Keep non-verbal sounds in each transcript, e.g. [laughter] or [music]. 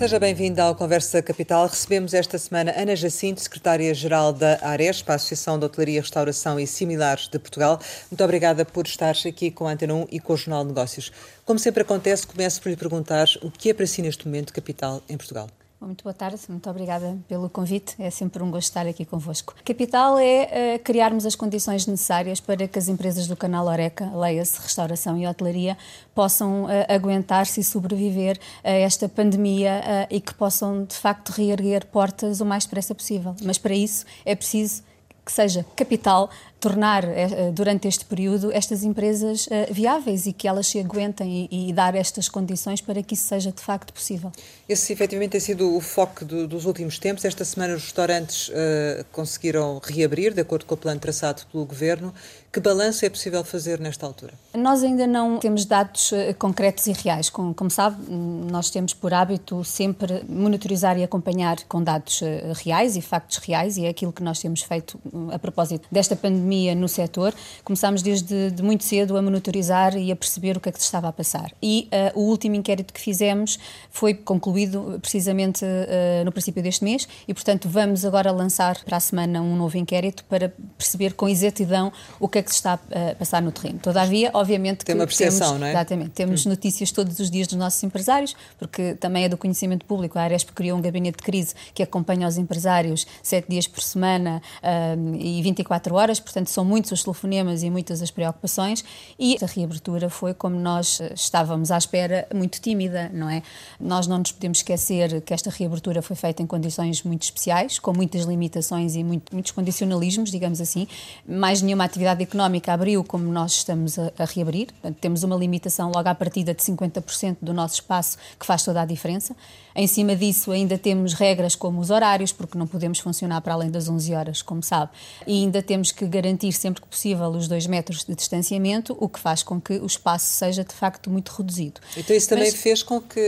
Seja bem-vinda ao Conversa Capital. Recebemos esta semana Ana Jacinto, secretária-geral da Arespa, Associação de Hotelaria, Restauração e Similares de Portugal. Muito obrigada por estar aqui com a Antena 1 e com o Jornal de Negócios. Como sempre acontece, começo por lhe perguntar o que é para si neste momento capital em Portugal. Muito boa tarde, muito obrigada pelo convite. É sempre um gosto estar aqui convosco. Capital é uh, criarmos as condições necessárias para que as empresas do canal Oreca, leia-se restauração e hotelaria, possam uh, aguentar-se e sobreviver a esta pandemia uh, e que possam, de facto, reerguer portas o mais depressa possível. Mas para isso é preciso que seja capital tornar eh, durante este período estas empresas eh, viáveis e que elas se aguentem e, dar estas condições para que isso seja de facto possível. Esse efetivamente tem sido o foco do, dos últimos tempos. Esta semana os restaurantes uh, conseguiram reabrir, de acordo com o plano traçado pelo Governo. Que balanço é possível fazer nesta altura? Nós ainda não temos dados concretos e reais. Como, como sabe, nós temos por hábito sempre monitorizar e acompanhar com dados reais e factos reais e é aquilo que nós temos feito a propósito desta pandemia pandemia no setor, começámos desde de muito cedo a monitorizar e a perceber o que é que se estava a passar. E uh, o último inquérito que fizemos foi concluído precisamente uh, no princípio deste mês e, portanto, vamos agora lançar para a semana um novo inquérito para perceber com exatidão o que é que se está a passar no terreno. Todavia, obviamente, tem uma percepção, temos, não é? Exatamente. Temos hum. notícias todos os dias dos nossos empresários, porque também é do conhecimento público. A Aresp criou um gabinete de crise que acompanha os empresários sete dias por semana uh, e 24 horas, portanto, portanto são muitos os telefonemas e muitas as preocupações e a reabertura foi como nós eh, estávamos à espera, muito tímida, não é? Nós não nos podemos esquecer que esta reabertura foi feita em condições muito especiais, com muitas limitações e muito, muitos condicionalismos, digamos assim. Mais nenhuma atividade económica abriu como nós estamos a, a reabrir, portanto, temos uma limitação logo à partida de 50% do nosso espaço, que faz toda a diferença. Em cima disso, ainda temos regras como os horários, porque não podemos funcionar para além das 11 horas, como sabe, e ainda temos que garantir sempre que possível os dois metros de distanciamento, o que faz com que o espaço seja de facto muito reduzido. Então, isso também Mas, fez com que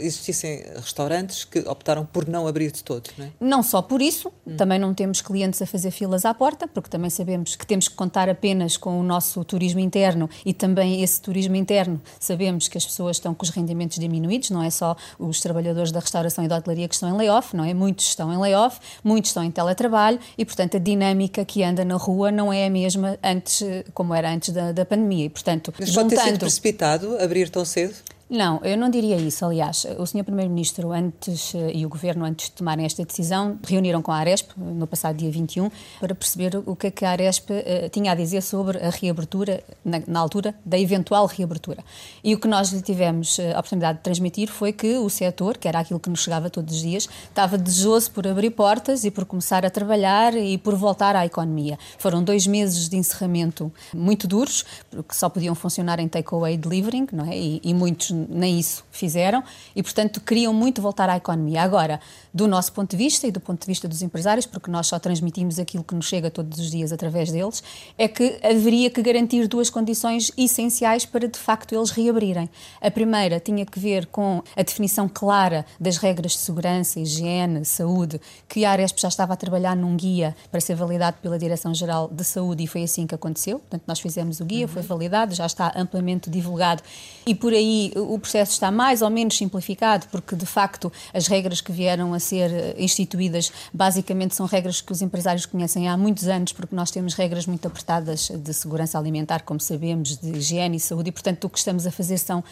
existissem restaurantes que optaram por não abrir de todo, não é? Não só por isso, hum. também não temos clientes a fazer filas à porta, porque também sabemos que temos que contar apenas com o nosso turismo interno e também esse turismo interno sabemos que as pessoas estão com os rendimentos diminuídos, não é só os trabalhadores trabalhadores da restauração e da hotelaria que estão em layoff, não é? Muitos estão em layoff, muitos estão em teletrabalho e, portanto, a dinâmica que anda na rua não é a mesma antes, como era antes da, da pandemia. E, portanto, Mas juntando... pode ter sido precipitado abrir tão cedo? Não, eu não diria isso. Aliás, o Sr. Primeiro-Ministro antes eh, e o Governo, antes de tomarem esta decisão, reuniram com a Aresp no passado dia 21 para perceber o que é que a Aresp uh, tinha a dizer sobre a reabertura, na, na, altura da eventual reabertura. E o que nós lhe tivemos eh, a oportunidade de transmitir foi que o setor, que era aquilo que nos chegava todos os dias, estava desejoso por abrir portas e por começar a trabalhar e por voltar à economia. Foram dois meses de encerramento muito duros, porque só podiam funcionar em takeaway delivering, não é? E, e muitos nem isso fizeram e, portanto, queriam muito voltar à economia. Agora, do nosso ponto de vista e do ponto de vista dos empresários, porque nós só transmitimos aquilo que nos chega todos os dias através deles, é que haveria que garantir duas condições essenciais para, de facto, eles reabrirem. A primeira tinha que ver com a definição clara das regras de segurança, higiene, saúde, que a Aresp já estava a trabalhar num guia para ser validado pela Direção-Geral de Saúde e foi assim que aconteceu. Portanto, nós fizemos o guia, uhum. foi validado, já está amplamente divulgado e por aí o processo está mais ou menos simplificado, porque de facto as regras que vieram a ser eh, instituídas basicamente são regras que os empresários conhecem há muitos anos, porque nós temos regras muito apertadas de segurança alimentar, como sabemos, de higiene e saúde, e portanto o que estamos a fazer são uh,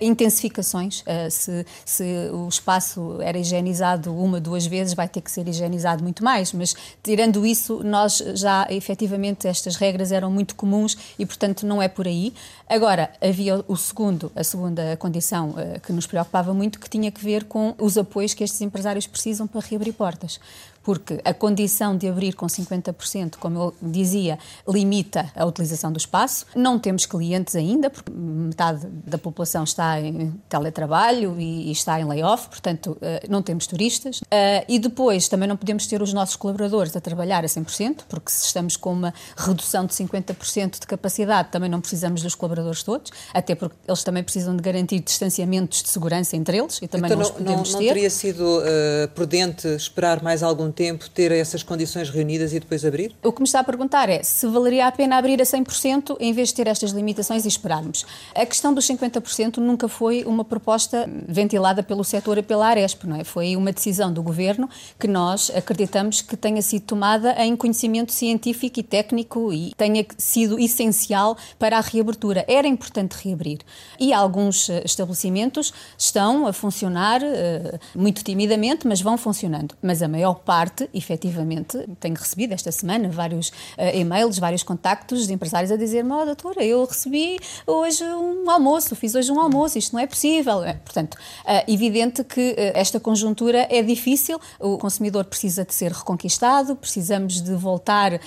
intensificações. Uh, se, se o espaço era higienizado uma, duas vezes, vai ter que ser higienizado muito mais, mas tirando isso, nós já efetivamente estas regras eram muito comuns e portanto não é por aí. Agora, havia o segundo, a segunda condição uh, que nos preocupava muito, que tinha que ver com os apoios que estes empresários precisam para reabrir portas porque a condição de abrir com 50%, como eu dizia, limita a utilização do espaço. Não temos clientes ainda, porque metade da população está em teletrabalho e, está em layoff, portanto, eh, não temos turistas. Eh, e depois também não podemos ter os nossos colaboradores a trabalhar a 100%, porque se estamos com uma redução de 50% de capacidade, também não precisamos dos colaboradores todos, até porque eles também precisam de garantir distanciamentos de segurança entre eles e também então, não, não, não, não teria sido uh, prudente esperar mais algum tempo ter essas condições reunidas e depois abrir? O que me está a perguntar é se valeria a pena abrir a 100% em vez de ter estas limitações e esperarmos. A questão dos 50% nunca foi uma proposta ventilada pelo setor e pela Aresp, não é? Foi uma decisão do governo que nós acreditamos que tenha sido tomada em conhecimento científico e técnico e tenha sido essencial para a reabertura. Era importante reabrir. E alguns eh, estabelecimentos estão a funcionar uh, muito timidamente, mas vão funcionando. Mas a maior parte, efetivamente, tenho recebido esta semana vários uh, e-mails, vários contactos de empresários a dizer-me: oh, doutora, eu recebi hoje um almoço, fiz hoje um almoço, isto não é possível. É, portanto, uh, evidente que esta conjuntura é difícil, o consumidor precisa de ser reconquistado, precisamos de voltar,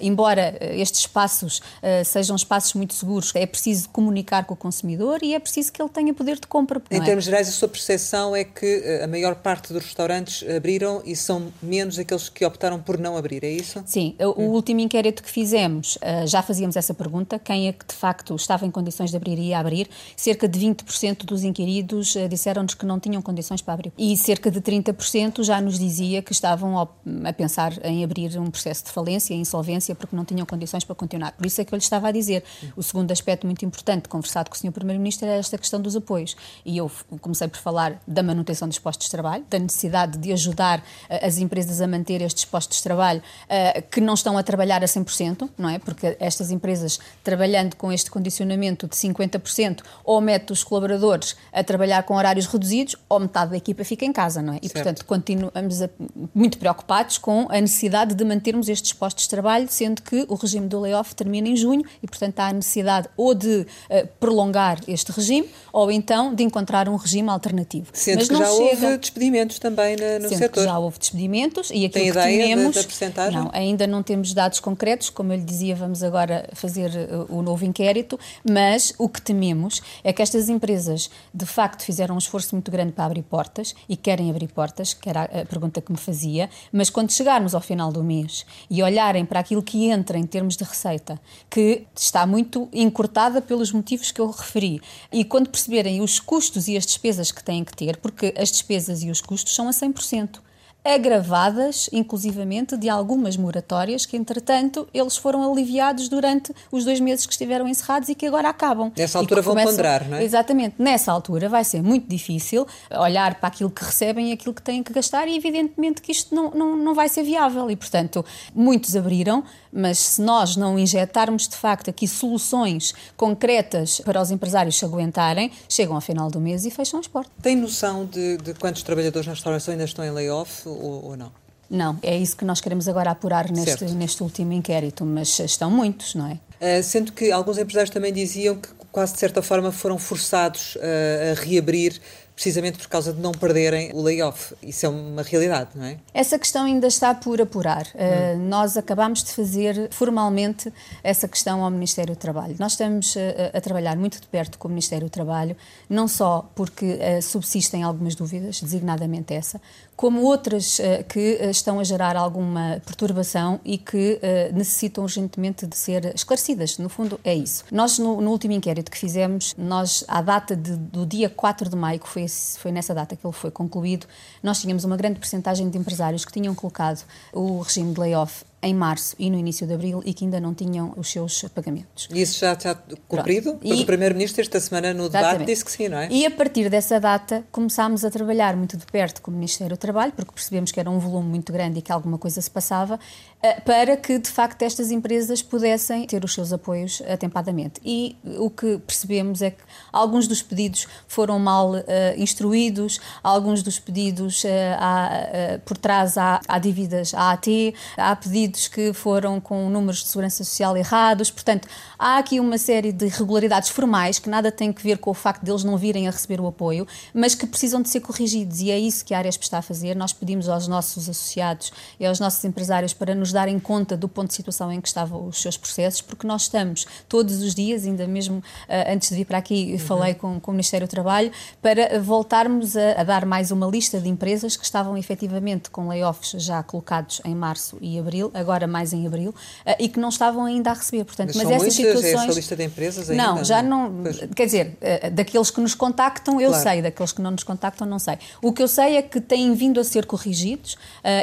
embora estes espaços sejam espaços muito seguros, é preciso comunicar com o consumidor e é preciso que ele tenha poder de compra. Em é? termos gerais, a sua percepção é que a maior parte dos restaurantes abriram e são menos aqueles que optaram por não abrir, é isso? Sim, o hum. último inquérito que fizemos, eh, já fazíamos essa pergunta, quem é que de facto estava em condições de abrir e abrir, cerca de 20% dos inquiridos eh, disseram-nos que não tinham condições para abrir e cerca de 30% já nos dizia que estavam a pensar em abrir um processo de falência, insolvência, porque não tinham condições para continuar. Por isso é que eu lhe estava a dizer. O segundo aspecto muito importante, conversado com o Sr. Primeiro-Ministro, era esta questão dos apoios. E eu comecei por falar da manutenção dos postos de trabalho, da necessidade de ajudar uh, as empresas a manter estes postos de trabalho uh, que não estão a trabalhar a 100%, não é? Porque estas empresas, trabalhando com este condicionamento de 50%, ou mete os colaboradores a trabalhar com horários reduzidos, ou metade da equipa fica em casa, não é? E, certo. portanto, continuamos a, muito preocupados com a necessidade de mantermos estes postos de trabalho, sendo que o regime do layoff termina em junho e, portanto, há a necessidade ou de uh, prolongar este regime ou então de encontrar um regime alternativo. Sendo Mas que já chega... houve despedimentos também no Sendo setor. Já houve despedimentos e aquilo Tem que ideia tínhamos, da, da percentagem? Não, ainda não temos dados concretos, como eu lhe dizia, vamos agora fazer uh, o novo inquérito, mas o que tememos é que estas empresas de facto fizeram um esforço muito grande para abrir portas e querem abrir portas, que era a pergunta que me fazia, mas quando chegarmos ao final do mês e olharem para aquilo que entra em termos de receita, que está muito encurtada pelos motivos que eu referi, e quando perceberem os custos e as despesas que têm que ter, porque as despesas e os custos são a 100% agravadas, inclusivamente, de algumas moratórias que, entretanto, eles foram aliviados durante os dois meses que estiveram encerrados e que agora acabam. Nessa altura vão começam... ponderar, não é? Exatamente. Nessa altura vai ser muito difícil olhar para aquilo que recebem e aquilo que têm que gastar e, evidentemente, que isto não, não, não vai ser viável. E, portanto, muitos abriram, mas se nós não injetarmos, de facto, aqui soluções concretas para os empresários se aguentarem, chegam ao final do mês e fecham as portas. Tem noção de, de quantos trabalhadores na restauração ainda estão em layoff? Ou, ou não? Não, é isso que nós queremos agora apurar neste, neste último inquérito, mas estão muitos, não é? Uh, sendo que alguns empresários também diziam que quase de certa forma foram forçados uh, a reabrir precisamente por causa de não perderem o layoff. Isso é uma realidade, não é? Essa questão ainda está por apurar. Uh, nós acabamos de fazer formalmente essa questão ao Ministério do Trabalho. Nós estamos uh, a trabalhar muito de perto com o Ministério do Trabalho, não só porque uh, subsistem algumas dúvidas, designadamente essa, como outras que estão a gerar alguma perturbação e que necessitam urgentemente de ser esclarecidas. No fundo, é isso. Nós, no, no último inquérito que fizemos, nós, à data de, do dia 4 de maio, que foi foi nessa data que ele foi concluído, nós tínhamos uma grande percentagem de empresários que tinham colocado o regime de layoff em março e no início de abril e que ainda não tinham os seus pagamentos. E isso já está cumprido? Pronto. o Primeiro-Ministro esta semana no debate Exatamente. disse que sim, não é? E a partir dessa data começámos a trabalhar muito de perto com o Ministério do Trabalho, porque percebemos que era um volume muito grande e que alguma coisa se passava, eh, para que de facto estas empresas pudessem ter os seus apoios atempadamente. E o que percebemos é que alguns dos pedidos foram mal uh, instruídos, alguns dos pedidos uh, há, uh, por trás há, há dívidas à AT, há pedidos que foram com números de segurança social errados. Portanto, há aqui uma série de irregularidades formais que nada têm a ver com o facto de eles não virem a receber o apoio, mas que precisam de ser corrigidos e é isso que a Aresp está a fazer. Nós pedimos aos nossos associados e aos nossos empresários para nos darem conta do ponto de situação em que estavam os seus processos, porque nós estamos todos os dias, ainda mesmo uh, antes de vir para aqui, uhum. falei com, com, o Ministério do Trabalho, para voltarmos a, a dar mais uma lista de empresas que estavam efetivamente com layoffs já colocados em março e abril agora mais em abril, uh, e que não estavam ainda a receber. Portanto, mas, mas essas muitas, situações. É lista de empresas ainda, não, já não. quer dizer, uh, daqueles que nos contactam, eu claro. sei, daqueles que não nos contactam, não sei. O que eu sei é que têm vindo a ser corrigidos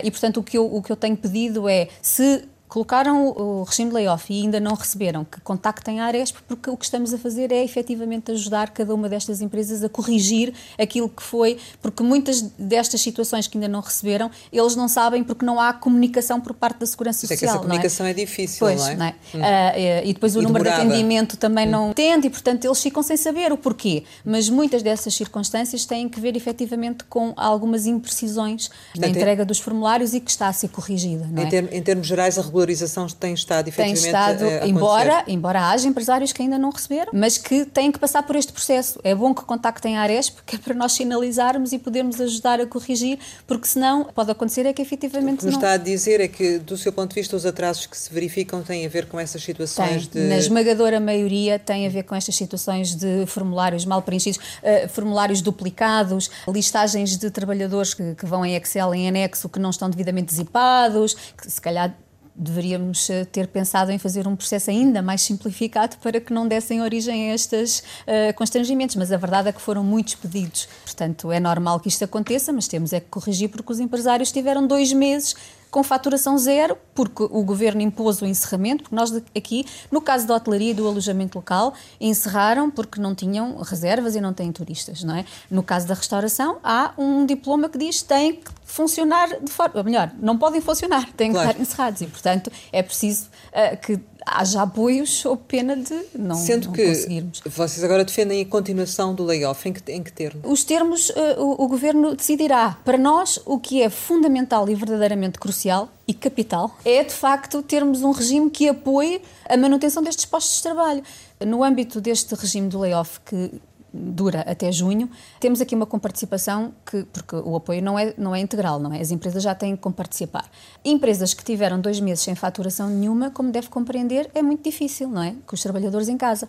e, portanto, o que, eu, o que eu tenho pedido é se colocaram o regime de layoff e ainda não receberam, que contactem a Aresp, porque o que estamos a fazer é efetivamente ajudar cada uma destas empresas a corrigir aquilo que foi, porque muitas destas situações que ainda não receberam, eles não sabem porque não há comunicação por parte da Segurança Social. É que essa comunicação é? é? difícil, pois, não é? Não é? Hum. Uh, e depois o e número demorada. de atendimento também hum. não tende e, portanto, eles ficam sem saber o porquê. Mas muitas dessas circunstâncias têm que ver efetivamente com algumas imprecisões na entrega dos formulários e que está a ser corrigida. Não é? em, term, em termos gerais, a regularização tem estado efetivamente tem estado, a, a embora, embora haja empresários que ainda não receberam, mas que têm que passar por este processo. É bom que contactem a Aresp, que é para nós sinalizarmos e podermos ajudar a corrigir, porque senão pode acontecer é que efetivamente o que não... está a dizer é que, do seu ponto de vista, os atrasos que se verificam têm a ver com essas situações tem. de... Na esmagadora maioria tem a ver com estas situações de formulários mal preenchidos, uh, formulários duplicados, listagens de trabalhadores que, que vão em Excel em anexo que não estão devidamente zipados, que se calhar deveríamos eh, ter pensado em fazer um processo ainda mais simplificado para que não dessem origem a estes uh, constrangimentos, mas a verdade é que foram muitos pedidos. Portanto, é normal que isto aconteça, mas temos é que corrigir porque os empresários tiveram dois meses com faturação zero, porque o governo impôs o encerramento, porque nós aqui, no caso da hotelaria e do alojamento local, encerraram porque não tinham reservas e não têm turistas, não é? No caso da restauração, há um diploma que diz que tem que funcionar de forma, melhor, não podem funcionar, têm claro. que estar encerrados e, portanto, é preciso uh, que haja apoios sob pena de não, Sendo não que conseguirmos. vocês agora defendem a continuação do layoff, em que, em que termos? Os termos uh, o, o, Governo decidirá. Para nós, o que é fundamental e verdadeiramente crucial e capital é, de facto, termos um regime que apoie a manutenção destes postos de trabalho. No âmbito deste regime do layoff que dura até junho. Temos aqui uma comparticipação que, porque o apoio não é, não é integral, não é? As empresas já têm que comparticipar. Empresas que tiveram dois meses sem faturação nenhuma, como deve compreender, é muito difícil, não é? Com os trabalhadores em casa.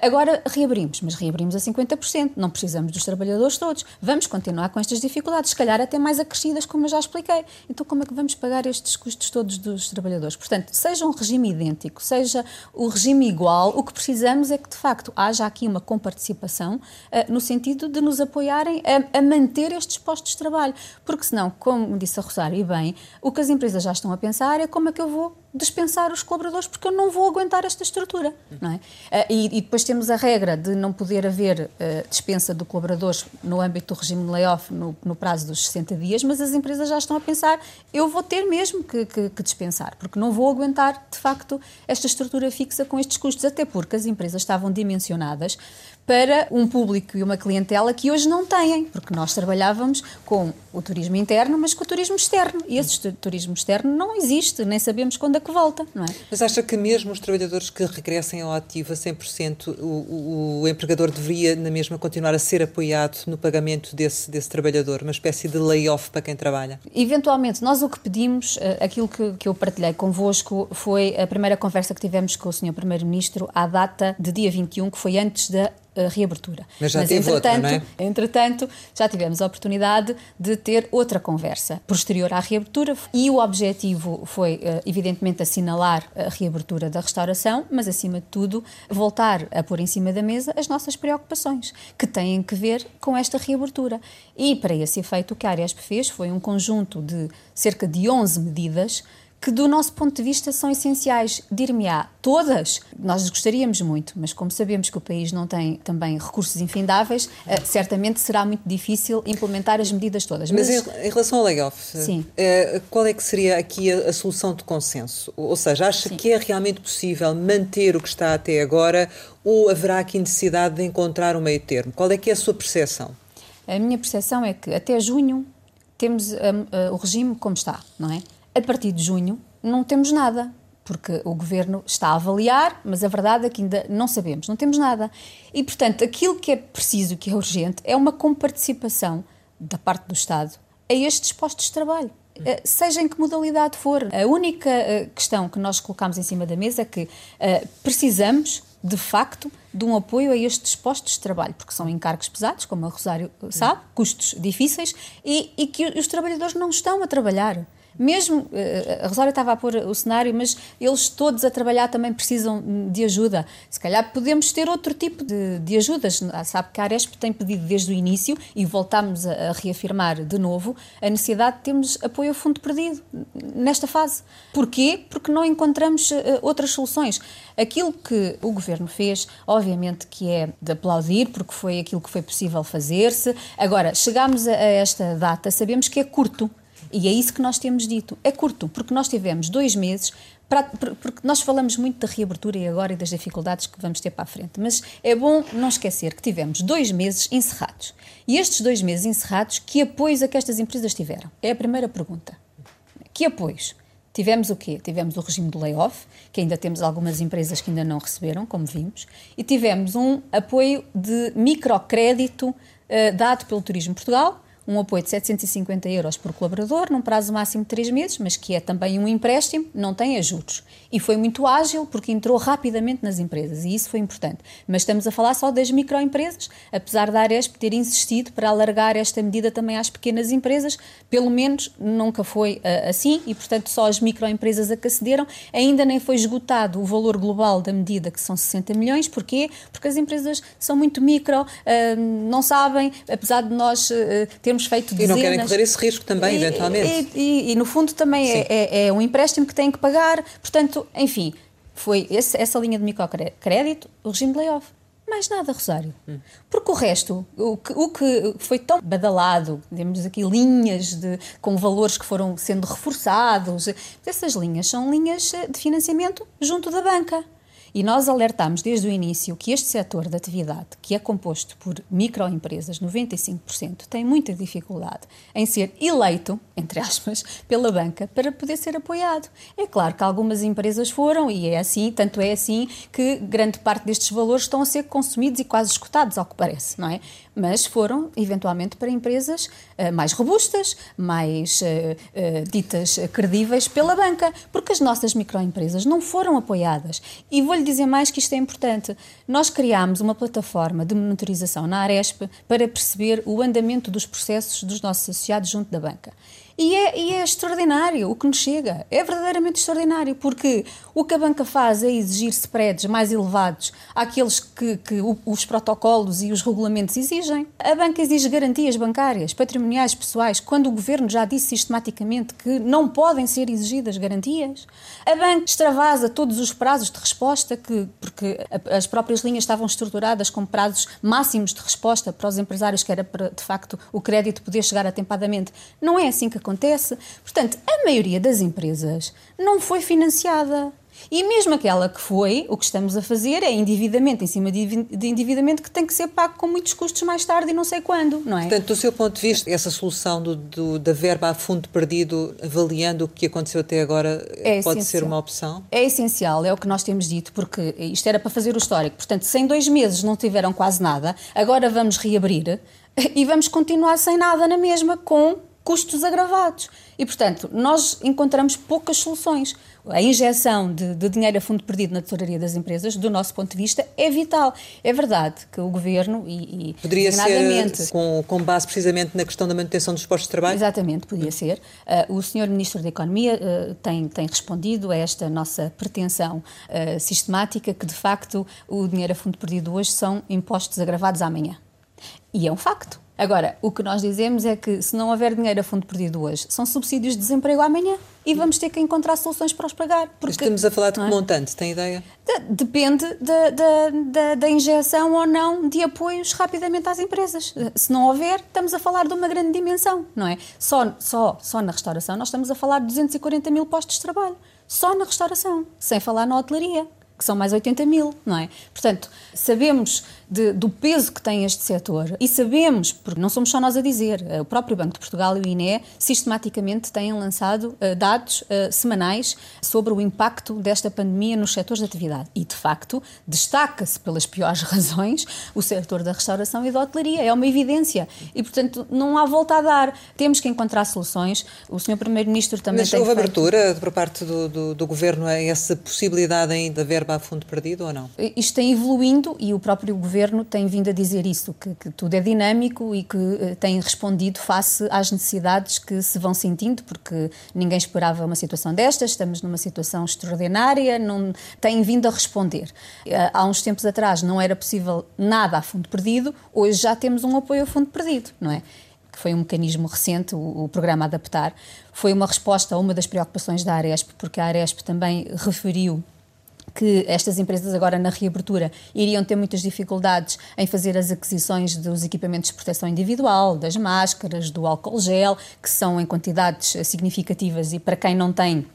Agora reabrimos, mas reabrimos a 50%, não precisamos dos trabalhadores todos. Vamos continuar com estas dificuldades, se calhar até mais acrescidas, como eu já expliquei. Então, como é que vamos pagar estes custos todos dos trabalhadores? Portanto, seja um regime idêntico, seja o regime igual, o que precisamos é que, de facto, haja aqui uma comparticipação uh, no sentido de nos apoiarem a, a, manter estes postos de trabalho. Porque senão, como disse a Rosário, e bem, o que as empresas já estão a pensar é como é que eu vou dispensar os colaboradores porque eu não vou aguentar esta estrutura. Não é? Uh, e, e, depois temos a regra de não poder haver uh, dispensa de colaboradores no âmbito do regime de layoff no, no, prazo dos 60 dias, mas as empresas já estão a pensar eu vou ter mesmo que, que, que, dispensar, porque não vou aguentar, de facto, esta estrutura fixa com estes custos, até porque as empresas estavam dimensionadas para um público e uma clientela que hoje não têm, porque nós trabalhávamos com o turismo interno, mas com o turismo externo. E esse turismo externo não existe, nem sabemos quando que volta, não é? Mas acha que mesmo os trabalhadores que regressem ao ativo a 100%, o, o, empregador deveria, na mesma, continuar a ser apoiado no pagamento desse, desse trabalhador? Uma espécie de layoff para quem trabalha? Eventualmente, nós o que pedimos, eh, aquilo que, que eu partilhei convosco, foi a primeira conversa que tivemos com o Sr. Primeiro-Ministro à data de dia 21, que foi antes da a reabertura. Mas já Mas, teve outra, não é? Entretanto, já tivemos a oportunidade de ter outra conversa posterior à reabertura e o objetivo foi, eh, evidentemente, assinalar a reabertura da restauração, mas, acima de tudo, voltar a pôr em cima da mesa as nossas preocupações, que têm que ver com esta reabertura. E, para esse efeito, o que a Aresp fez foi um conjunto de cerca de 11 medidas que do nosso ponto de vista são essenciais. Dir-me-á, todas, nós gostaríamos muito, mas como sabemos que o país não tem também recursos infindáveis, uh, certamente será muito difícil implementar as medidas todas. Mas, mas em, em, relação ao layoff, sim. Uh, qual é que seria aqui a, a, solução de consenso? Ou seja, acha sim. que é realmente possível manter o que está até agora ou haverá aqui necessidade de encontrar um meio termo? Qual é que é a sua percepção? A minha percepção é que até junho temos uh, o regime como está, não é? A partir de junho não temos nada, porque o governo está a avaliar, mas a verdade é que ainda não sabemos, não temos nada. E, portanto, aquilo que é preciso, que é urgente, é uma comparticipação da parte do Estado a estes postos de trabalho. Eh, seja em que modalidade for. A única eh, questão que nós colocamos em cima da mesa é que uh, precisamos, de facto, de um apoio a estes postos de trabalho, porque são encargos pesados, como a Rosário sabe, custos difíceis, e, e que os trabalhadores não estão a trabalhar. Mesmo, eh, a Rosário estava a pôr o cenário, mas eles todos a trabalhar também precisam de ajuda. Se calhar podemos ter outro tipo de, de ajudas. Sabe que a Aresp tem pedido desde o início, e voltámos a, a reafirmar de novo, a necessidade de termos apoio a fundo perdido nesta fase. Porquê? Porque não encontramos uh, outras soluções. Aquilo que o Governo fez, obviamente que é de aplaudir, porque foi aquilo que foi possível fazer-se. Agora, chegámos a esta data, sabemos que é curto. E é isso que nós temos dito. É curto, porque nós tivemos dois meses porque nós falamos muito da reabertura e agora e das dificuldades que vamos ter para a frente, mas é bom não esquecer que tivemos dois meses encerrados. E estes dois meses encerrados, que apoios a que estas empresas tiveram? É a primeira pergunta. Que apoios? Tivemos o quê? Tivemos o regime do layoff, que ainda temos algumas empresas que ainda não receberam, como vimos, e tivemos um apoio de microcrédito uh, dado pelo Turismo Portugal, um apoio de 750 euros por colaborador, num prazo máximo de 3 meses, mas que é também um empréstimo, não tem juros. E foi muito ágil porque entrou rapidamente nas empresas e isso foi importante. Mas estamos a falar só das microempresas, apesar da Aresp ter insistido para alargar esta medida também às pequenas empresas, pelo menos nunca foi uh, assim e, portanto, só as microempresas a que acederam. Ainda nem foi esgotado o valor global da medida, que são 60 milhões. Porquê? Porque as empresas são muito micro, uh, não sabem, apesar de nós uh, termos termos feito dezenas... E não querem correr esse risco também, e, eventualmente. E, e, no fundo também é, é, é, um empréstimo que têm que pagar. Portanto, enfim, foi esse, essa linha de microcrédito, o regime de layoff. Mais nada, Rosário. Hum. Porque o resto, o que, o que, foi tão badalado, temos aqui linhas de, com valores que foram sendo reforçados, essas linhas são linhas de financiamento junto da banca. E nós alertámos desde o início que este setor de atividade, que é composto por microempresas, 95%, tem muita dificuldade em ser eleito, entre aspas, pela banca para poder ser apoiado. É claro que algumas empresas foram, e é assim, tanto é assim que grande parte destes valores estão a ser consumidos e quase escutados, ao que parece, não é? Mas foram, eventualmente, para empresas uh, mais robustas, mais uh, ditas credíveis pela banca, porque as nossas microempresas não foram apoiadas. E vou-lhe dizer mais que isto é importante. Nós criámos uma plataforma de monitorização na Aresp para perceber o andamento dos processos dos nossos associados junto da banca. E é, e é, extraordinário o que nos chega. É verdadeiramente extraordinário, porque o que a banca faz é exigir spreads mais elevados àqueles que, que os protocolos e os regulamentos exigem. A banca exige garantias bancárias, patrimoniais, pessoais, quando o governo já disse sistematicamente que não podem ser exigidas garantias. A banca extravasa todos os prazos de resposta, que, porque as próprias linhas estavam estruturadas com prazos máximos de resposta para os empresários, que era para, de facto, o crédito poder chegar atempadamente. Não é assim que acontece. Portanto, a maioria das empresas não foi financiada. E mesmo aquela que foi, o que estamos a fazer é endividamento em cima de endividamento que tem que ser pago com muitos custos mais tarde e não sei quando, não é? Portanto, do seu ponto de vista, essa solução do, do da verba a fundo perdido, avaliando o que aconteceu até agora, é pode essencial. ser uma opção? É essencial, é o que nós temos dito, porque isto era para fazer o histórico. Portanto, se em dois meses não tiveram quase nada, agora vamos reabrir [laughs] e vamos continuar sem nada na mesma, com custos agravados. E, portanto, nós encontramos poucas soluções. A injeção de, de, dinheiro a fundo perdido na tesouraria das empresas, do nosso ponto de vista, é vital. É verdade que o governo e, e poderia ser com, com base precisamente na questão da manutenção dos postos de trabalho. Exatamente, podia ser. Uh, o senhor ministro da Economia uh, tem tem respondido a esta nossa pretensão uh, sistemática que de facto o dinheiro a fundo perdido hoje são impostos agravados amanhã. E é um facto. Agora, o que nós dizemos é que se não houver dinheiro a fundo perdido hoje, são subsídios de desemprego amanhã e vamos ter que encontrar soluções para os pagar. Porque, Estamos a falar de que é? montante, tem ideia? De, depende da, da, da, da, injeção ou não de apoios rapidamente às empresas. Se não houver, estamos a falar de uma grande dimensão, não é? Só, só, só na restauração nós estamos a falar de 240 mil postos de trabalho. Só na restauração, sem falar na hotelaria que são mais 80 mil, não é? Portanto, sabemos de, do peso que tem este setor e sabemos, porque não somos só nós a dizer, eh, o próprio Banco de Portugal e o INE sistematicamente têm lançado uh, dados uh, semanais sobre o impacto desta pandemia nos setores de atividade. E, de facto, destaca-se pelas piores [laughs] razões o setor da restauração e da hotelaria. É uma evidência. E, portanto, não há volta a dar. Temos que encontrar soluções. O Sr. Primeiro-Ministro também Mas tem houve feito... abertura por parte do, do, do Governo a essa possibilidade ainda de verba a fundo perdido ou não? Isto tem evoluindo e o próprio Governo Governo tem vindo a dizer isso, que, que tudo é dinâmico e que uh, tem respondido face às necessidades que se vão sentindo, porque ninguém esperava uma situação destas, estamos numa situação extraordinária, não, tem vindo a responder. Uh, há uns tempos atrás não era possível nada a fundo perdido, hoje já temos um apoio a fundo perdido, não é? que foi um mecanismo recente, o, o, programa Adaptar, foi uma resposta a uma das preocupações da Aresp, porque a Aresp também referiu que estas empresas agora na reabertura iriam ter muitas dificuldades em fazer as aquisições dos equipamentos de proteção individual, das máscaras, do álcool gel, que são em quantidades significativas e para quem não tem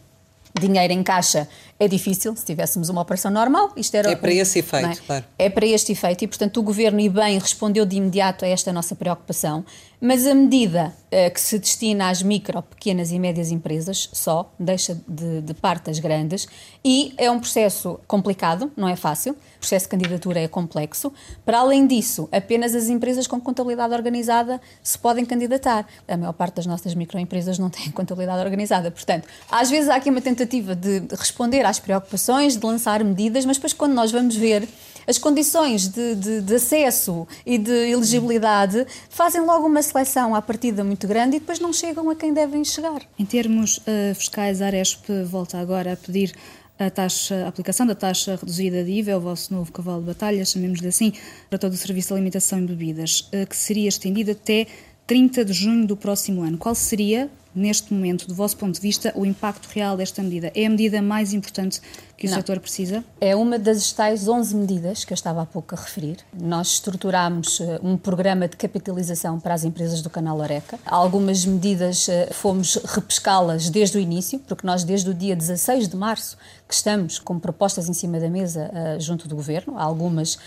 dinheiro em caixa é difícil, se tivéssemos uma operação normal, isto era... É para esse efeito, é? claro. É para este efeito e, portanto, o Governo, e bem, respondeu de imediato a esta nossa preocupação, mas a medida uh, que se destina às micro, pequenas e médias empresas só, deixa de, de parte as grandes, e é um processo complicado, não é fácil, o processo de candidatura é complexo. Para além disso, apenas as empresas com contabilidade organizada se podem candidatar. A maior parte das nossas microempresas não tem [laughs] contabilidade organizada, portanto, às vezes há aqui uma tentativa de responder às preocupações, de lançar medidas, mas depois quando nós vamos ver as condições de, de, de, acesso e de elegibilidade fazem logo uma seleção à partida muito grande e depois não chegam a quem devem chegar. Em termos uh, fiscais, a Aresp volta agora a pedir a taxa, a aplicação da taxa reduzida de IVA, o vosso novo cavalo de batalha, chamemos-lhe assim, para todo o serviço de alimentação e bebidas, uh, que seria estendida até 30 de junho do próximo ano. Qual seria, neste momento, do vosso ponto de vista, o impacto real desta medida? É a medida mais importante que o Não. setor precisa? É uma das tais 11 medidas que eu estava há pouco a referir. Nós estruturámos uh, um programa de capitalização para as empresas do canal Oreca. Algumas medidas uh, fomos repescá-las desde o início, porque nós desde o dia 16 de março que estamos com propostas em cima da mesa uh, junto do Governo. Algumas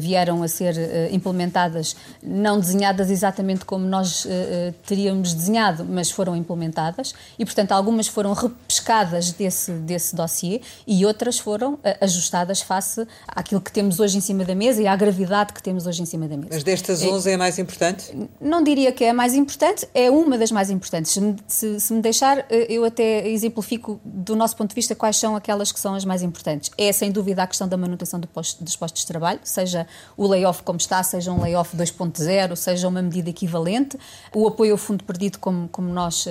vieram a ser implementadas, não desenhadas exatamente como nós teríamos desenhado, mas foram implementadas. E, portanto, algumas foram repescadas desse, desse dossiê e outras foram eh, ajustadas face àquilo que temos hoje em cima da mesa e à gravidade que temos hoje em cima da mesa. Mas destas 11 é, é a mais importante? Não diria que é a mais importante, é uma das mais importantes. Se, se, se me deixar, eh, eu até exemplifico do nosso ponto de vista quais são aquelas que são as mais importantes. É sem dúvida a questão da manutenção do posto, dos postos de trabalho, seja o layoff como está, seja um layoff 2.0, seja uma medida equivalente, o apoio ao fundo perdido como, como nós eh,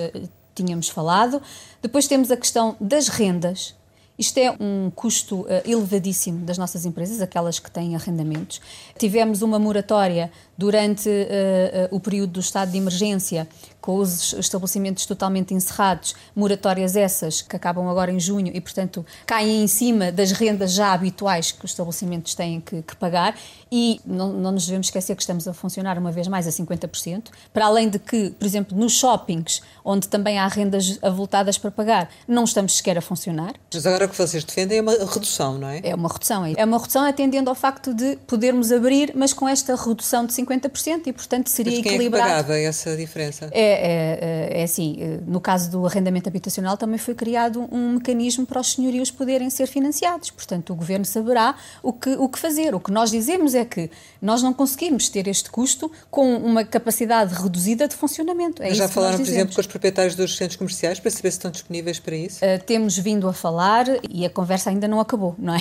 tínhamos falado. Depois temos a questão das rendas, isto é um custo uh, elevadíssimo das nossas empresas, aquelas que têm arrendamentos. Tivemos uma moratória durante uh, o período do estado de emergência, com os estabelecimentos totalmente encerrados, moratórias essas que acabam agora em junho e, portanto, caem em cima das rendas já habituais que os estabelecimentos têm que, que pagar e não, não, nos devemos esquecer que estamos a funcionar uma vez mais a 50%, para além de que, por exemplo, nos shoppings, onde também há rendas avultadas para pagar, não estamos sequer a funcionar. Mas agora o que vocês defendem é uma redução, não é? É uma redução. É uma redução atendendo ao facto de podermos abrir, mas com esta redução de 50%, 50% e, portanto, seria Mas quem equilibrado. É que pagava essa diferença? É, é, é, assim, no caso do arrendamento habitacional também foi criado um mecanismo para os senhorios poderem ser financiados. Portanto, o governo saberá o que, o que fazer. O que nós dizemos é que nós não conseguimos ter este custo com uma capacidade reduzida de funcionamento. É já falaram, por exemplo, com os proprietários dos centros comerciais para saber se estão disponíveis para isso? Uh, temos vindo a falar e a conversa ainda não acabou, não é?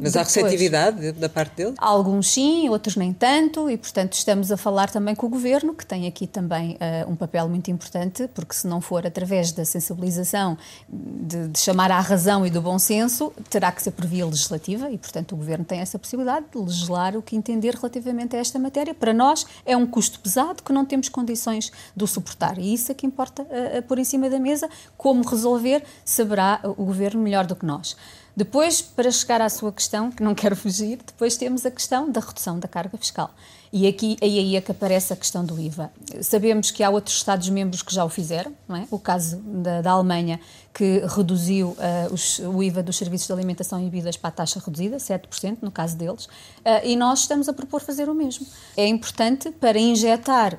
Mas há [laughs] receptividade da parte deles? Alguns sim, outros nem tanto, e portanto portanto, estamos a falar também com o Governo, que tem aqui também uh, um papel muito importante, porque se não for através da sensibilização, de, de, chamar à razão e do bom senso, terá que ser por via legislativa e, portanto, o Governo tem essa possibilidade de legislar o que entender relativamente a esta matéria. Para nós é um custo pesado que não temos condições de o suportar e isso é que importa uh, pôr em cima da mesa. Como resolver, saberá o Governo melhor do que nós. Depois, para chegar à sua questão, que não quero fugir, depois temos a questão da redução da carga fiscal. E aqui aí, aí é que aparece a questão do IVA. Sabemos que há outros Estados-membros que já o fizeram, é? O caso da, da Alemanha, que reduziu uh, os, o IVA dos serviços de alimentação e bebidas para a taxa reduzida, 7%, no caso deles, uh, e nós estamos a propor fazer o mesmo. É importante para injetar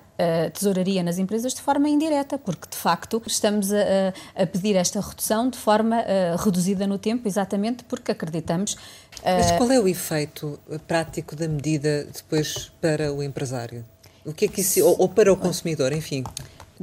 tesouraria nas empresas de forma indireta, porque de facto estamos a, a pedir esta redução de forma reduzida no tempo, exatamente porque acreditamos. Mas qual é o efeito prático da medida depois para o empresário? O que é que isso, ou, ou para o consumidor, enfim?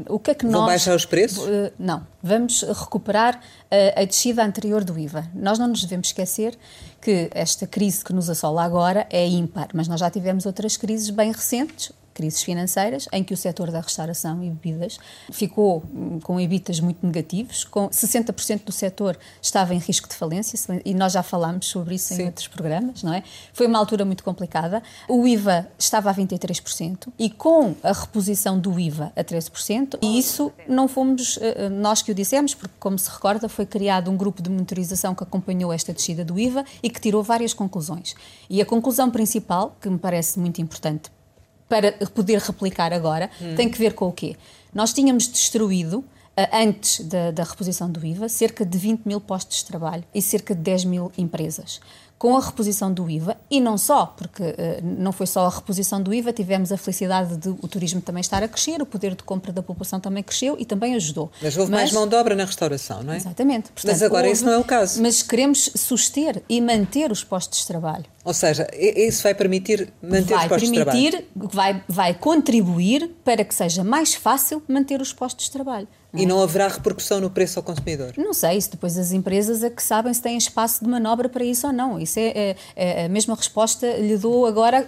O que é que Vão nós. baixar os preços? Uh, não. Vamos recuperar uh, a descida anterior do IVA. Nós não nos devemos esquecer que esta crise que nos assola agora é ímpar, mas nós já tivemos outras crises bem recentes, crises financeiras, em que o setor da restauração e bebidas ficou hum, com ebitas muito negativos, com 60% do setor estava em risco de falência, e nós já falámos sobre isso Sim. em outros programas, não é? Foi uma altura muito complicada. O IVA estava a 23% e com a reposição do IVA a 13%, e isso não fomos eh, eh, nós que o dissemos, porque, como se recorda, foi criado um grupo de monitorização que acompanhou esta descida do IVA e que tirou várias conclusões. E a conclusão principal, que me parece muito importante para poder replicar agora, hum. tem que ver com o quê? Nós tínhamos destruído eh, antes da, da, reposição do IVA, cerca de 20 mil postos de trabalho e cerca de 10 mil empresas com a reposição do IVA, e não só, porque uh, não foi só a reposição do IVA, tivemos a felicidade de o turismo também estar a crescer, o poder de compra da população também cresceu e também ajudou. Mas houve mas, mais mão de obra na restauração, não é? Exatamente. Portanto, mas agora houve, isso não é o caso. Mas queremos suster e manter os postos de trabalho. Ou seja, isso vai permitir manter vai os postos permitir, de trabalho? Vai, vai contribuir para que seja mais fácil manter os postos de trabalho. E não haverá repercussão no preço ao consumidor? Não sei, se depois as empresas é que sabem se têm espaço de manobra para isso ou não. Isso é, é, é a mesma resposta lhe dou agora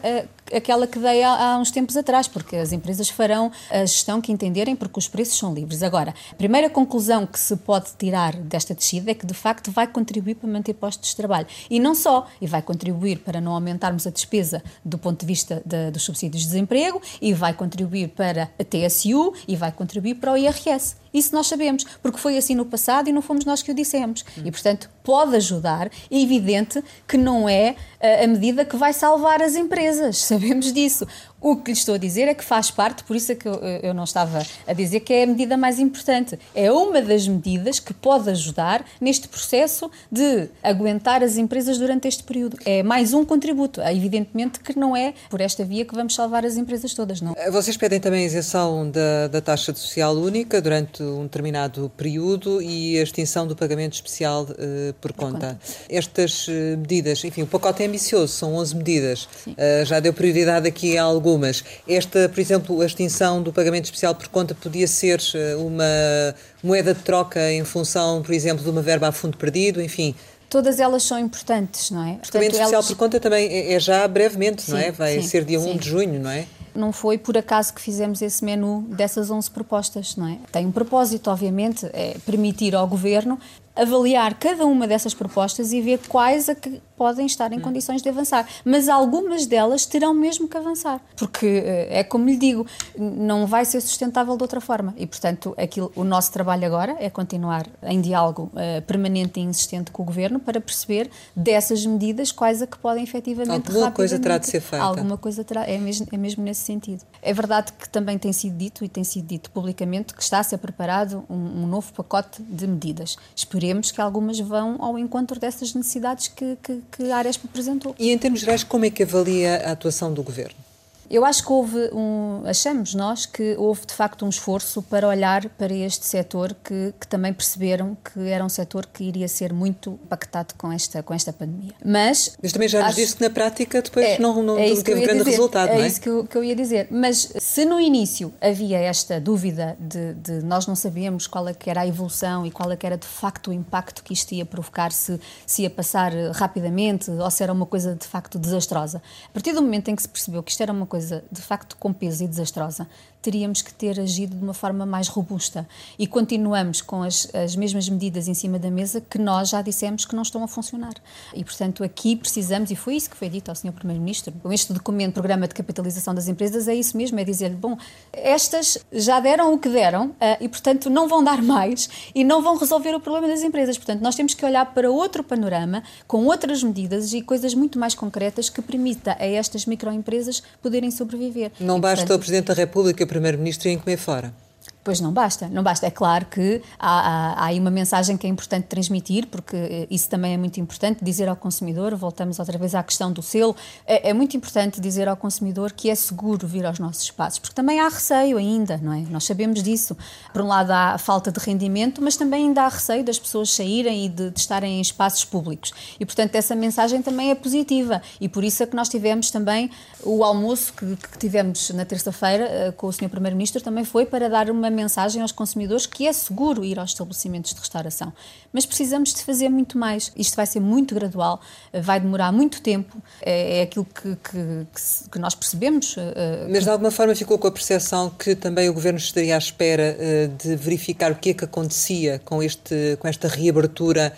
aquela que dei há, há, uns tempos atrás, porque as empresas farão a gestão que entenderem, porque os preços são livres. Agora, a primeira conclusão que se pode tirar desta descida é que, de facto, vai contribuir para manter postos de trabalho. E não só, e vai contribuir para não aumentarmos a despesa do ponto de vista de, dos subsídios de desemprego, e vai contribuir para a TSU, e vai contribuir para o IRS. Isso nós sabemos, porque foi assim no passado e não fomos nós que o dissemos. Hum. E, portanto, pode ajudar. É evidente que não é a medida que vai salvar as empresas, sabemos disso. O que lhe estou a dizer é que faz parte, por isso é que eu, eu, não estava a dizer que é a medida mais importante. É uma das medidas que pode ajudar neste processo de aguentar as empresas durante este período. É mais um contributo. Evidentemente que não é por esta via que vamos salvar as empresas todas, não. Vocês pedem também a isenção da, da taxa social única durante um determinado período e a extinção do pagamento especial uh, por, por conta. conta. Estas uh, medidas, enfim, o pacote é ambicioso, são 11 medidas. Uh, já deu prioridade aqui a algo algumas. Esta, por exemplo, a extinção do pagamento especial por conta podia ser eh, uma moeda de troca em função, por exemplo, de uma verba a fundo perdido, enfim. Todas elas são importantes, não é? O pagamento especial elas... por conta também é, é já brevemente, sim, não é? Vai sim, ser dia sim. 1 de junho, não é? Não foi por acaso que fizemos esse menu dessas 11 propostas, não é? Tem um propósito, obviamente, é permitir ao governo avaliar cada uma dessas propostas e ver quais a que podem estar em hum. condições de avançar. Mas algumas delas terão mesmo que avançar, porque eh, é como lhe digo, não vai ser sustentável de outra forma. E, portanto, aquilo, o nosso trabalho agora é continuar em diálogo uh, permanente e insistente com o Governo para perceber dessas medidas quais a que podem efetivamente Alguma coisa terá de ser feita. Alguma coisa terá, é mesmo, é mesmo nesse sentido. É verdade que também tem sido dito e tem sido dito publicamente que está a ser preparado um, um novo pacote de medidas. Esperemos que algumas vão ao encontro dessas necessidades que, que, que a apresentou. E em termos gerais, como é que avalia a atuação do Governo? Eu acho que houve um, achamos nós que houve de facto um esforço para olhar para este setor que, que também perceberam que era um setor que iria ser muito impactado com esta, com esta pandemia. Mas. Mas também já nos disse que na prática depois é, não, não, é teve grande dizer, resultado, é não é? isso que eu, que eu ia dizer. Mas se no início havia esta dúvida de, de nós não sabíamos qual é era a evolução e qual é que era de facto o impacto que isto ia provocar, se, se ia passar rapidamente ou se era uma coisa de facto desastrosa. A partir do momento em que se percebeu que isto era uma coisa coisa de facto com peso e desastrosa, teríamos que ter agido de uma forma mais robusta. E continuamos com as, as mesmas medidas em cima da mesa que nós já dissemos que não estão a funcionar. E, portanto, aqui precisamos, e foi isso que foi dito ao Sr. Primeiro-Ministro, com este documento, Programa de Capitalização das Empresas, é isso mesmo, é dizer-lhe, bom, estas já deram o que deram eh, e, portanto, não vão dar mais e não vão resolver o problema das empresas. Portanto, nós temos que olhar para outro panorama, com outras medidas e coisas muito mais concretas que permita a estas microempresas poderem sobreviver. Não e, basta portanto, o Presidente da República Primeiro-Ministro em comer fora. Pois não basta, não basta. É claro que há, há, há, aí uma mensagem que é importante transmitir, porque eh, isso também é muito importante, dizer ao consumidor, voltamos outra vez à questão do selo, é, é, muito importante dizer ao consumidor que é seguro vir aos nossos espaços, porque também há receio ainda, não é? Nós sabemos disso. Por um lado há falta de rendimento, mas também ainda há receio das pessoas saírem e de, de estarem em espaços públicos. E, portanto, essa mensagem também é positiva e por isso é que nós tivemos também o almoço que, que tivemos na terça-feira eh, com o Sr. Primeiro-Ministro também foi para dar uma uma mensagem aos consumidores que é seguro ir aos estabelecimentos de restauração. Mas precisamos de fazer muito mais. Isto vai ser muito gradual, vai demorar muito tempo, é, é aquilo que, que, que, nós percebemos. Mas de alguma forma ficou com a percepção que também o Governo estaria à espera de verificar o que é que acontecia com, este, com esta reabertura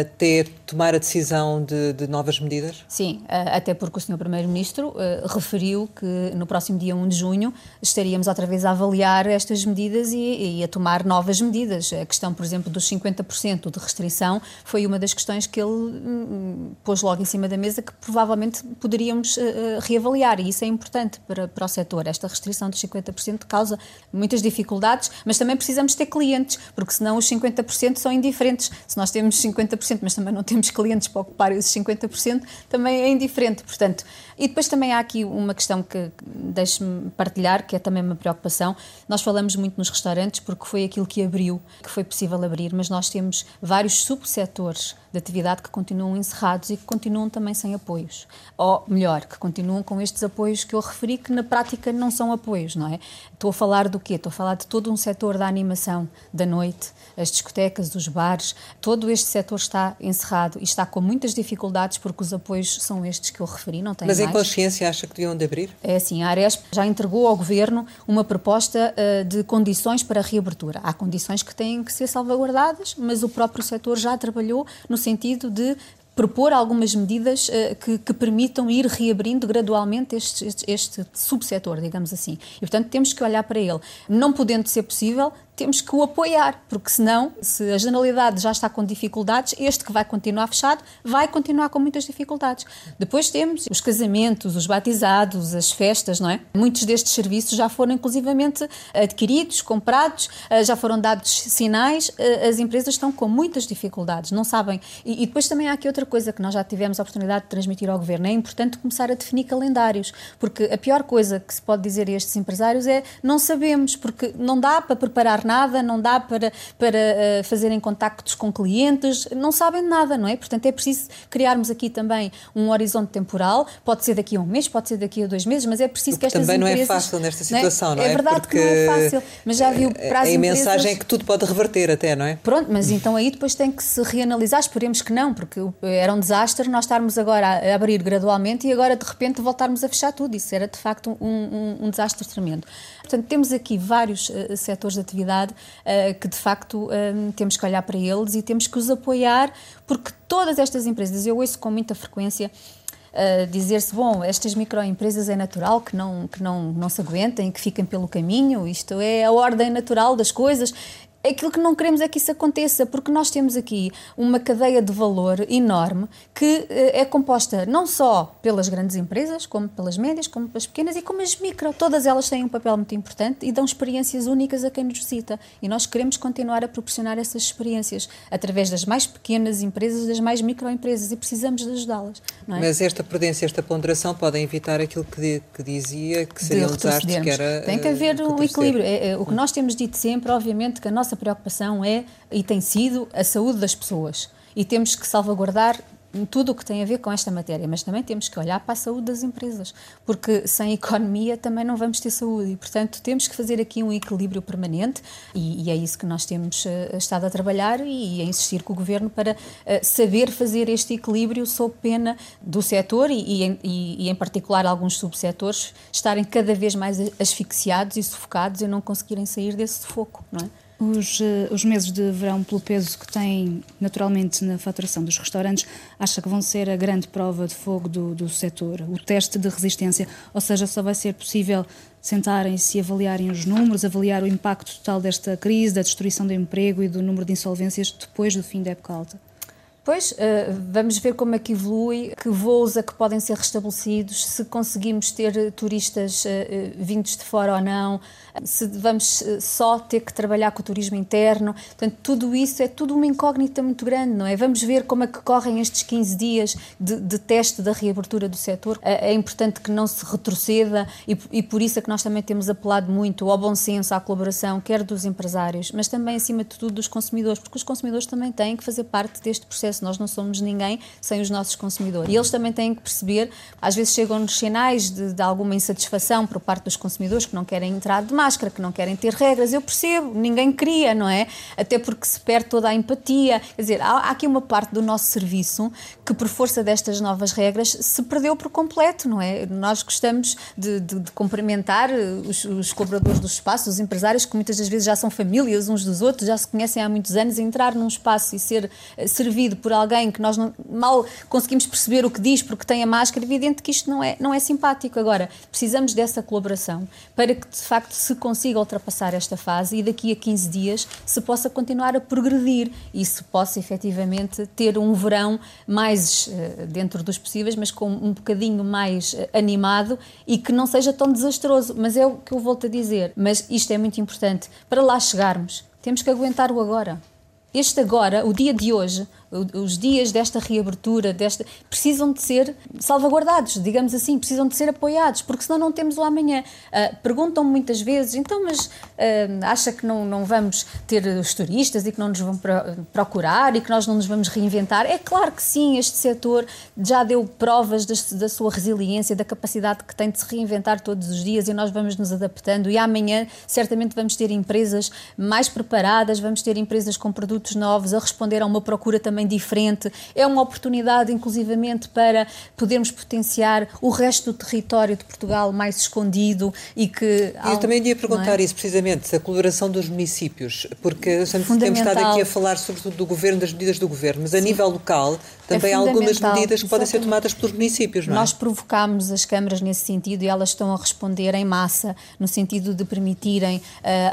até tomar a decisão de, de, novas medidas? Sim, até porque o Sr. Primeiro-Ministro referiu que no próximo dia 1 de junho estaríamos outra vez a avaliar estas medidas e, e a tomar novas medidas. A questão, por exemplo, dos 50% de restrição foi uma das questões que ele hum, pôs logo em cima da mesa que provavelmente poderíamos reavaliar e isso é importante para, para o setor. Esta restrição dos 50% causa muitas dificuldades, mas também precisamos ter clientes, porque senão os 50% são indiferentes. Se nós temos 50%, mas também não temos clientes para ocupar esses 50%, também é indiferente. Portanto, e depois também há aqui uma questão que deixe-me partilhar, que é também uma preocupação. Nós falamos muito nos restaurantes porque foi aquilo que abriu, que foi possível abrir, mas nós temos vários subsetores de atividade que continuam encerrados e que continuam também sem apoios. Ou melhor, que continuam com estes apoios que eu referi, que na prática não são apoios, não é? Estou a falar do quê? Estou a falar de todo um setor da animação da noite, as discotecas, os bares, todo este setor está encerrado e está com muitas dificuldades porque os apoios são estes que eu referi, não tem Mas mais. em consciência acha que deviam de abrir? É assim, a Aresp já entregou ao Governo uma proposta uh, de condições para a reabertura. Há condições que têm que ser salvaguardadas, mas o próprio setor já trabalhou no sentido de propor algumas medidas uh, que, que, permitam ir reabrindo gradualmente este, este, este subsetor, digamos assim. E, portanto, temos que olhar para ele. Não podendo ser possível, temos que o apoiar, porque senão, se a generalidade já está com dificuldades, este que vai continuar fechado vai continuar com muitas dificuldades. Depois temos os casamentos, os batizados, as festas, não é? Muitos destes serviços já foram inclusivamente adquiridos, comprados, eh, já foram dados sinais, eh, as empresas estão com muitas dificuldades, não sabem. E, depois também há aqui outra coisa que nós já tivemos a oportunidade de transmitir ao Governo, é importante começar a definir calendários, porque a pior coisa que se pode dizer a estes empresários é não sabemos, porque não dá para preparar nada, não dá para, para uh, fazerem contactos com clientes, não sabem nada, não é? Portanto, é preciso criarmos aqui também um horizonte temporal, pode ser daqui a um mês, pode ser daqui a dois meses, mas é preciso que estas também empresas... Também não é fácil nesta situação, não é? É verdade Porque que não é fácil, mas já viu para as A empresas... mensagem é que tudo pode reverter até, não é? Pronto, mas então aí depois tem que se reanalisar, esperemos que não, porque era um desastre nós estarmos agora a abrir gradualmente e agora de repente voltarmos a fechar tudo, isso era de facto um, um, um desastre tremendo. Portanto, temos aqui vários uh, setores de atividade uh, que de facto um, temos que olhar para eles e temos que os apoiar, porque todas estas empresas, eu ouço com muita frequência Uh, dizer-se, bom, estas microempresas é natural que não, que não, não se aguentem, que fiquem pelo caminho, isto é a ordem natural das coisas. Aquilo que não queremos é que isso aconteça, porque nós temos aqui uma cadeia de valor enorme que eh, é composta não só pelas grandes empresas, como pelas médias, como pelas pequenas e como as micro. Todas elas têm um papel muito importante e dão experiências únicas a quem nos visita. E nós queremos continuar a proporcionar essas experiências através das mais pequenas empresas, das mais microempresas e precisamos de ajudá-las. É? Mas esta prudência, esta ponderação podem evitar aquilo que, que dizia que seria de um desastre, que era. Tem que haver um equilíbrio. É, é, o que nós temos dito sempre, obviamente, que a nossa preocupação é e tem sido a saúde das pessoas. E temos que salvaguardar tudo o que tem a ver com esta matéria, mas também temos que olhar para a saúde das empresas, porque sem economia também não vamos ter saúde e, portanto, temos que fazer aqui um equilíbrio permanente e, e é isso que nós temos uh, estado a trabalhar e, a insistir com o Governo para uh, saber fazer este equilíbrio sob pena do setor e, e, e, em particular, alguns subsetores estarem cada vez mais asfixiados e sufocados e não conseguirem sair desse sufoco, não é? Os, eh, os, meses de verão, pelo peso que têm naturalmente na faturação dos restaurantes, acha que vão ser a grande prova de fogo do, do setor, o teste de resistência? Ou seja, só vai ser possível sentarem-se e avaliarem os números, avaliar o impacto total desta crise, da destruição do emprego e do número de insolvências depois do fim da época alta? Pois, uh, vamos ver como é que evolui, que voos a que podem ser restabelecidos, se conseguimos ter turistas uh, vindos de fora ou não, se vamos só ter que trabalhar com o turismo interno. Portanto, tudo isso é tudo uma incógnita muito grande, não é? Vamos ver como é que correm estes 15 dias de, de teste da reabertura do setor. É, é importante que não se retroceda e, e por isso é que nós também temos apelado muito ao bom senso, à colaboração, quer dos empresários, mas também, acima de tudo, dos consumidores, porque os consumidores também têm que fazer parte deste processo Nós não somos ninguém sem os nossos consumidores. E eles também têm que perceber, às vezes chegam-nos sinais de, de, alguma insatisfação por parte dos consumidores que não querem entrar de máscara, que não querem ter regras. Eu percebo, ninguém queria, não é? Até porque se perde toda a empatia. Quer dizer, há, há aqui uma parte do nosso serviço que, por força destas novas regras, se perdeu por completo, não é? Nós gostamos de, de, de cumprimentar os, os colaboradores dos espaços, os empresários, que muitas das vezes já são famílias uns dos outros, já se conhecem há muitos anos, entrar num espaço e ser uh, servido por alguém que nós não, mal conseguimos perceber o que diz porque tem a máscara, evidente que isto não é, não é simpático. Agora, precisamos dessa colaboração para que, de facto, se consiga ultrapassar esta fase e daqui a 15 dias se possa continuar a progredir e se possa efetivamente ter um verão mais uh, dentro dos possíveis, mas com um bocadinho mais uh, animado e que não seja tão desastroso. Mas é o que eu volto a dizer. Mas isto é muito importante. Para lá chegarmos, temos que aguentar o agora. Este agora, o dia de hoje, os dias desta reabertura, desta, precisam de ser salvaguardados, digamos assim, precisam de ser apoiados, porque senão não temos o amanhã. Uh, Perguntam-me muitas vezes, então, mas uh, acha que não, não vamos ter os turistas e que não nos vão procurar e que nós não nos vamos reinventar? É claro que sim, este setor já deu provas da sua resiliência, da capacidade que tem de se reinventar todos os dias e nós vamos nos adaptando e amanhã certamente vamos ter empresas mais preparadas, vamos ter empresas com produtos novos a responder a uma procura também também diferente, é uma oportunidade, inclusivamente, para podermos potenciar o resto do território de Portugal mais escondido e que. Eu também ia perguntar é? isso, precisamente, a colaboração dos municípios, porque temos estado aqui a falar sobretudo do governo, das medidas do governo, mas a Sim. nível local também há algumas medidas que podem ser tomadas pelos municípios, não é? Nós provocámos as câmaras nesse sentido e elas estão a responder em massa, no sentido de permitirem uh,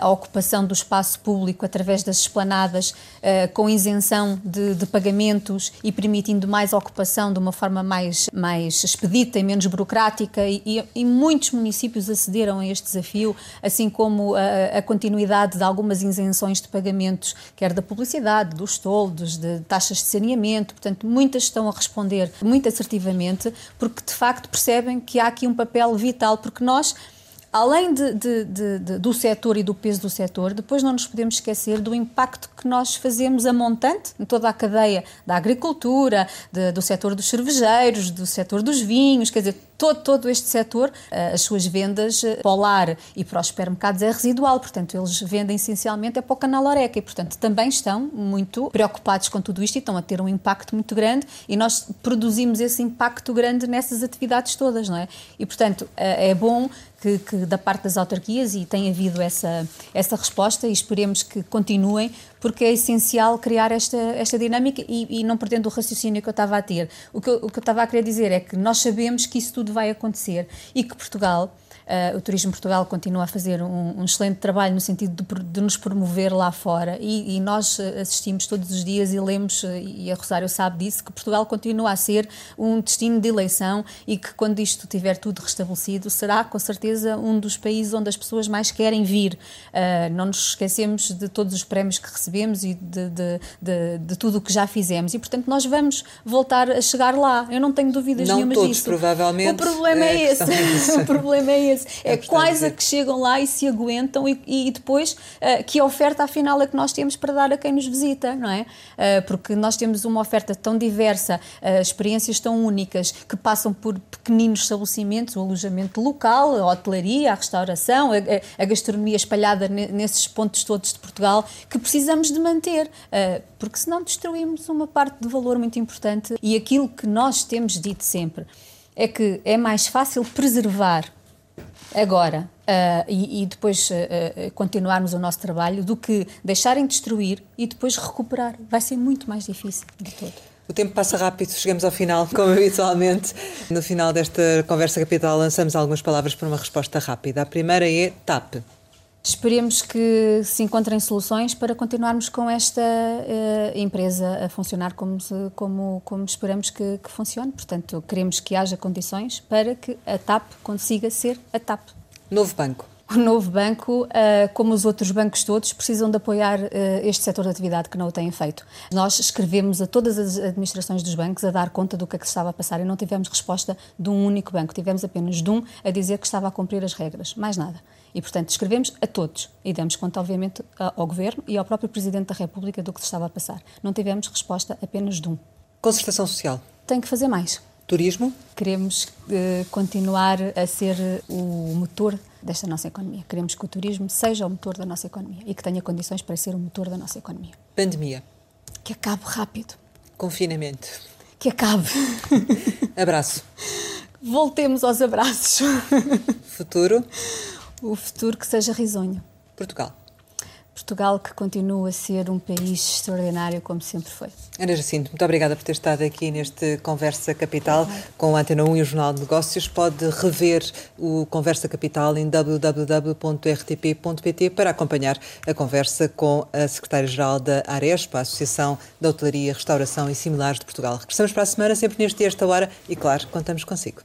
a ocupação do espaço público através das esplanadas, uh, com isenção de, de pagamentos e permitindo mais ocupação de uma forma mais, mais expedita e menos burocrática e, e, e muitos municípios acederam a este desafio, assim como a, a, continuidade de algumas isenções de pagamentos, quer da publicidade, dos toldos, de taxas de saneamento, portanto muitas estão a responder muito assertivamente porque de facto percebem que há aqui um papel vital, porque nós além de, de, de, do setor e do peso do setor, depois não nos podemos esquecer do impacto que nós fazemos a montante em toda a cadeia da agricultura, do setor dos cervejeiros, do setor dos vinhos, quer dizer, todo, todo este setor, eh, as suas vendas eh, para o lar e para os supermercados é residual, portanto, eles vendem essencialmente é para o canal Oreca e, portanto, também estão muito preocupados com tudo isto e estão a ter um impacto muito grande e nós produzimos esse impacto grande nessas atividades todas, não é? E, portanto, eh, é bom que, que, da parte das autarquias e tem havido essa, essa resposta e esperemos que continuem, porque é essencial criar esta, esta dinâmica e, e não perdendo o raciocínio que eu estava a ter. O que eu, o que eu estava a querer dizer é que nós sabemos que isso tudo vai acontecer e que Portugal Uh, o Turismo Portugal continua a fazer um, um excelente trabalho no sentido de, de, nos promover lá fora e, e, nós eh, assistimos todos os dias e lemos, eh, e a Rosário sabe disso, que Portugal continua a ser um destino de eleição e que quando isto tiver tudo restabelecido será com certeza um dos países onde as pessoas mais querem vir. Uh, não nos esquecemos de todos os prémios que recebemos e de, de, de, de tudo o que já fizemos e portanto nós vamos voltar a chegar lá. Eu não tenho dúvidas não nenhumas todos, disso. provavelmente. O problema é, é esse. [laughs] o problema é esse É, é quais a que chegam lá e se aguentam e, e depois uh, que oferta afinal é que nós temos para dar a quem nos visita, não é? Uh, porque nós temos uma oferta tão diversa, uh, experiências tão únicas que passam por pequeninos estabelecimentos, o alojamento local, a hotelaria, a restauração, a, a gastronomia espalhada nesses pontos todos de Portugal que precisamos de manter, porque senão destruímos uma parte de valor muito importante e aquilo que nós temos dito sempre é que é mais fácil preservar agora uh, e, e, depois uh, continuarmos o nosso trabalho do que deixarem destruir e depois recuperar. Vai ser muito mais difícil de todo. O tempo passa rápido, chegamos ao final, como [laughs] habitualmente. No final desta conversa capital, lançamos algumas palavras para uma resposta rápida. A primeira é TAP. Esperemos que se encontrem soluções para continuarmos com esta uh, empresa a funcionar como, como, como esperamos que, que, funcione. Portanto, queremos que haja condições para que a TAP consiga ser a TAP. Novo banco. O novo banco, uh, como os outros bancos todos, precisam de apoiar uh, este setor de atividade que não o têm feito. Nós escrevemos a todas as administrações dos bancos a dar conta do que, é que estava a passar e não tivemos resposta de um único banco. Tivemos apenas de um a dizer que estava a cumprir as regras. Mais nada. E, portanto, escrevemos a todos e demos conta, obviamente, ao Governo e ao próprio Presidente da República do que se estava a passar. Não tivemos resposta apenas de um. Concertação social. Tem que fazer mais. Turismo. Queremos uh, continuar a ser o motor desta nossa economia. Queremos que o turismo seja o motor da nossa economia e que tenha condições para ser o motor da nossa economia. Pandemia. Que acabe rápido. Confinamento. Que acabe. [laughs] Abraço. Voltemos aos abraços. Futuro. O futuro que seja risonho. Portugal. Portugal que continua a ser um país extraordinário como sempre foi. Ana Jacinto, muito obrigada por ter estado aqui neste Conversa Capital com a Antena 1 e o Jornal de Negócios. Pode rever o Conversa Capital em www.rtp.pt para acompanhar a conversa com a Secretária-Geral da Arespa, a Associação da Hotelaria, Restauração e Similares de Portugal. Regressamos para a semana, sempre neste dia, esta hora, e claro, contamos consigo.